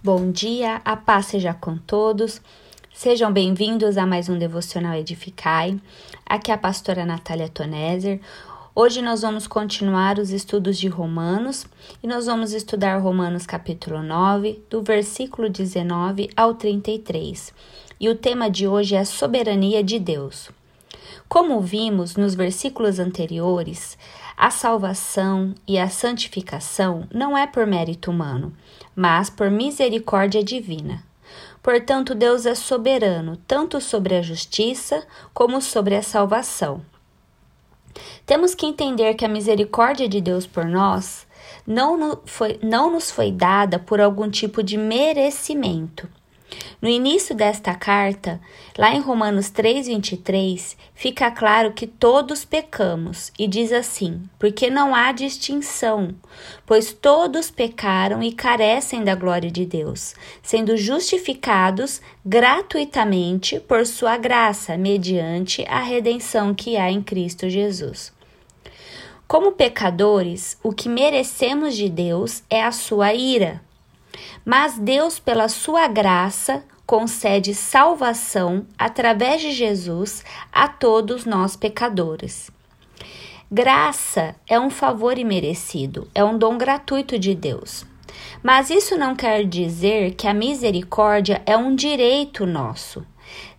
Bom dia, a paz seja com todos. Sejam bem-vindos a mais um Devocional Edificai. Aqui é a pastora Natália Toneser. Hoje nós vamos continuar os estudos de Romanos e nós vamos estudar Romanos capítulo 9, do versículo 19 ao 33. E o tema de hoje é a soberania de Deus. Como vimos nos versículos anteriores, a salvação e a santificação não é por mérito humano, mas por misericórdia divina. Portanto, Deus é soberano tanto sobre a justiça como sobre a salvação. Temos que entender que a misericórdia de Deus por nós não, foi, não nos foi dada por algum tipo de merecimento, no início desta carta, lá em Romanos 3:23, fica claro que todos pecamos e diz assim: porque não há distinção, pois todos pecaram e carecem da glória de Deus, sendo justificados gratuitamente por sua graça, mediante a redenção que há em Cristo Jesus. Como pecadores, o que merecemos de Deus é a sua ira. Mas Deus, pela sua graça, concede salvação através de Jesus a todos nós pecadores. Graça é um favor imerecido, é um dom gratuito de Deus. Mas isso não quer dizer que a misericórdia é um direito nosso.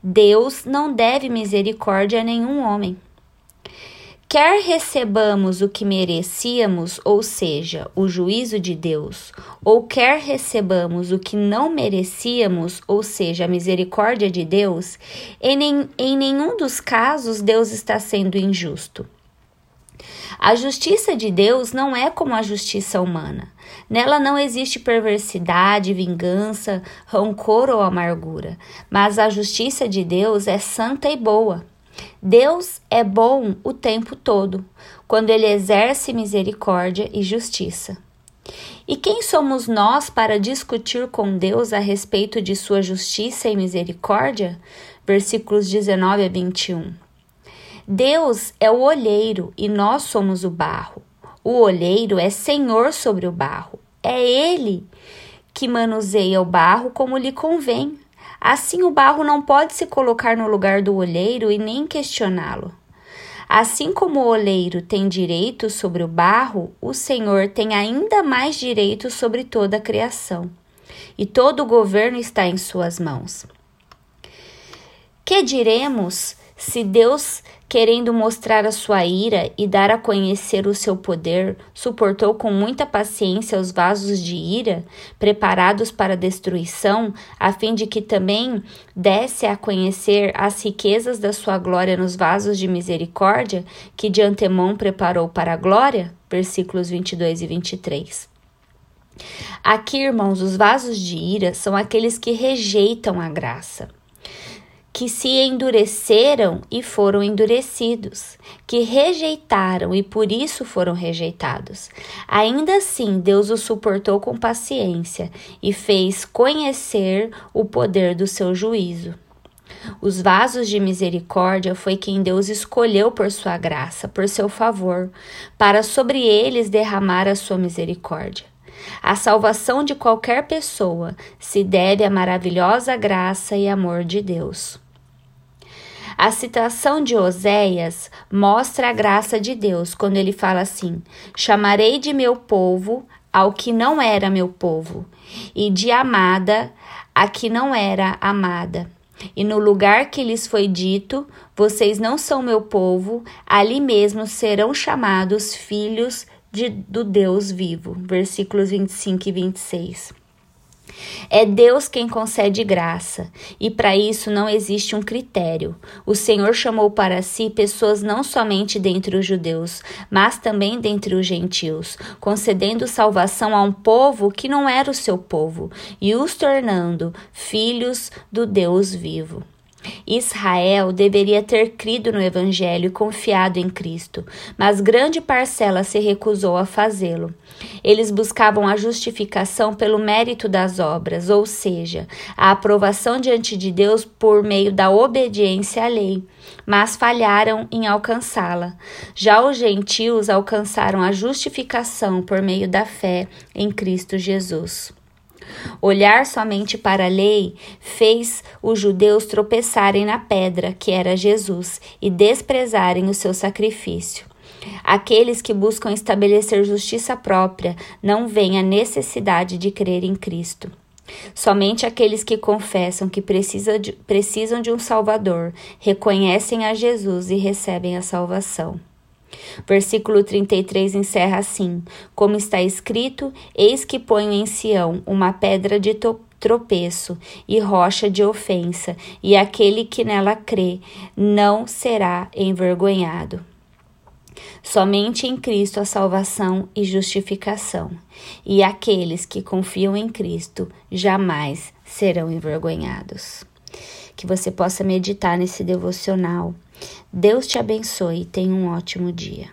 Deus não deve misericórdia a nenhum homem. Quer recebamos o que merecíamos, ou seja, o juízo de Deus, ou quer recebamos o que não merecíamos, ou seja, a misericórdia de Deus, em, em nenhum dos casos Deus está sendo injusto. A justiça de Deus não é como a justiça humana. Nela não existe perversidade, vingança, rancor ou amargura, mas a justiça de Deus é santa e boa. Deus é bom o tempo todo, quando ele exerce misericórdia e justiça. E quem somos nós para discutir com Deus a respeito de sua justiça e misericórdia? Versículos 19 a 21. Deus é o olheiro e nós somos o barro. O olheiro é senhor sobre o barro. É ele que manuseia o barro como lhe convém. Assim, o barro não pode se colocar no lugar do olheiro e nem questioná-lo. Assim como o oleiro tem direito sobre o barro, o Senhor tem ainda mais direito sobre toda a criação. E todo o governo está em suas mãos. Que diremos se Deus querendo mostrar a sua ira e dar a conhecer o seu poder, suportou com muita paciência os vasos de ira, preparados para destruição, a fim de que também desse a conhecer as riquezas da sua glória nos vasos de misericórdia, que de antemão preparou para a glória? Versículos 22 e 23. Aqui, irmãos, os vasos de ira são aqueles que rejeitam a graça que se endureceram e foram endurecidos, que rejeitaram e por isso foram rejeitados. Ainda assim, Deus os suportou com paciência e fez conhecer o poder do seu juízo. Os vasos de misericórdia foi quem Deus escolheu por sua graça, por seu favor, para sobre eles derramar a sua misericórdia. A salvação de qualquer pessoa se deve à maravilhosa graça e amor de Deus. A citação de Oséias mostra a graça de Deus quando ele fala assim: Chamarei de meu povo ao que não era meu povo, e de amada a que não era amada. E no lugar que lhes foi dito: Vocês não são meu povo, ali mesmo serão chamados filhos de, do Deus vivo. Versículos 25 e 26. É Deus quem concede graça, e para isso não existe um critério. O Senhor chamou para si pessoas não somente dentre os judeus, mas também dentre os gentios, concedendo salvação a um povo que não era o seu povo, e os tornando filhos do Deus vivo. Israel deveria ter crido no Evangelho e confiado em Cristo, mas grande parcela se recusou a fazê-lo. Eles buscavam a justificação pelo mérito das obras, ou seja, a aprovação diante de Deus por meio da obediência à lei, mas falharam em alcançá-la. Já os gentios alcançaram a justificação por meio da fé em Cristo Jesus. Olhar somente para a lei fez os judeus tropeçarem na pedra, que era Jesus, e desprezarem o seu sacrifício. Aqueles que buscam estabelecer justiça própria não veem a necessidade de crer em Cristo. Somente aqueles que confessam que precisa de, precisam de um Salvador reconhecem a Jesus e recebem a salvação. Versículo 33 encerra assim: Como está escrito: Eis que ponho em Sião uma pedra de tropeço e rocha de ofensa, e aquele que nela crê não será envergonhado. Somente em Cristo a salvação e justificação, e aqueles que confiam em Cristo jamais serão envergonhados. Que você possa meditar nesse devocional. Deus te abençoe e tenha um ótimo dia.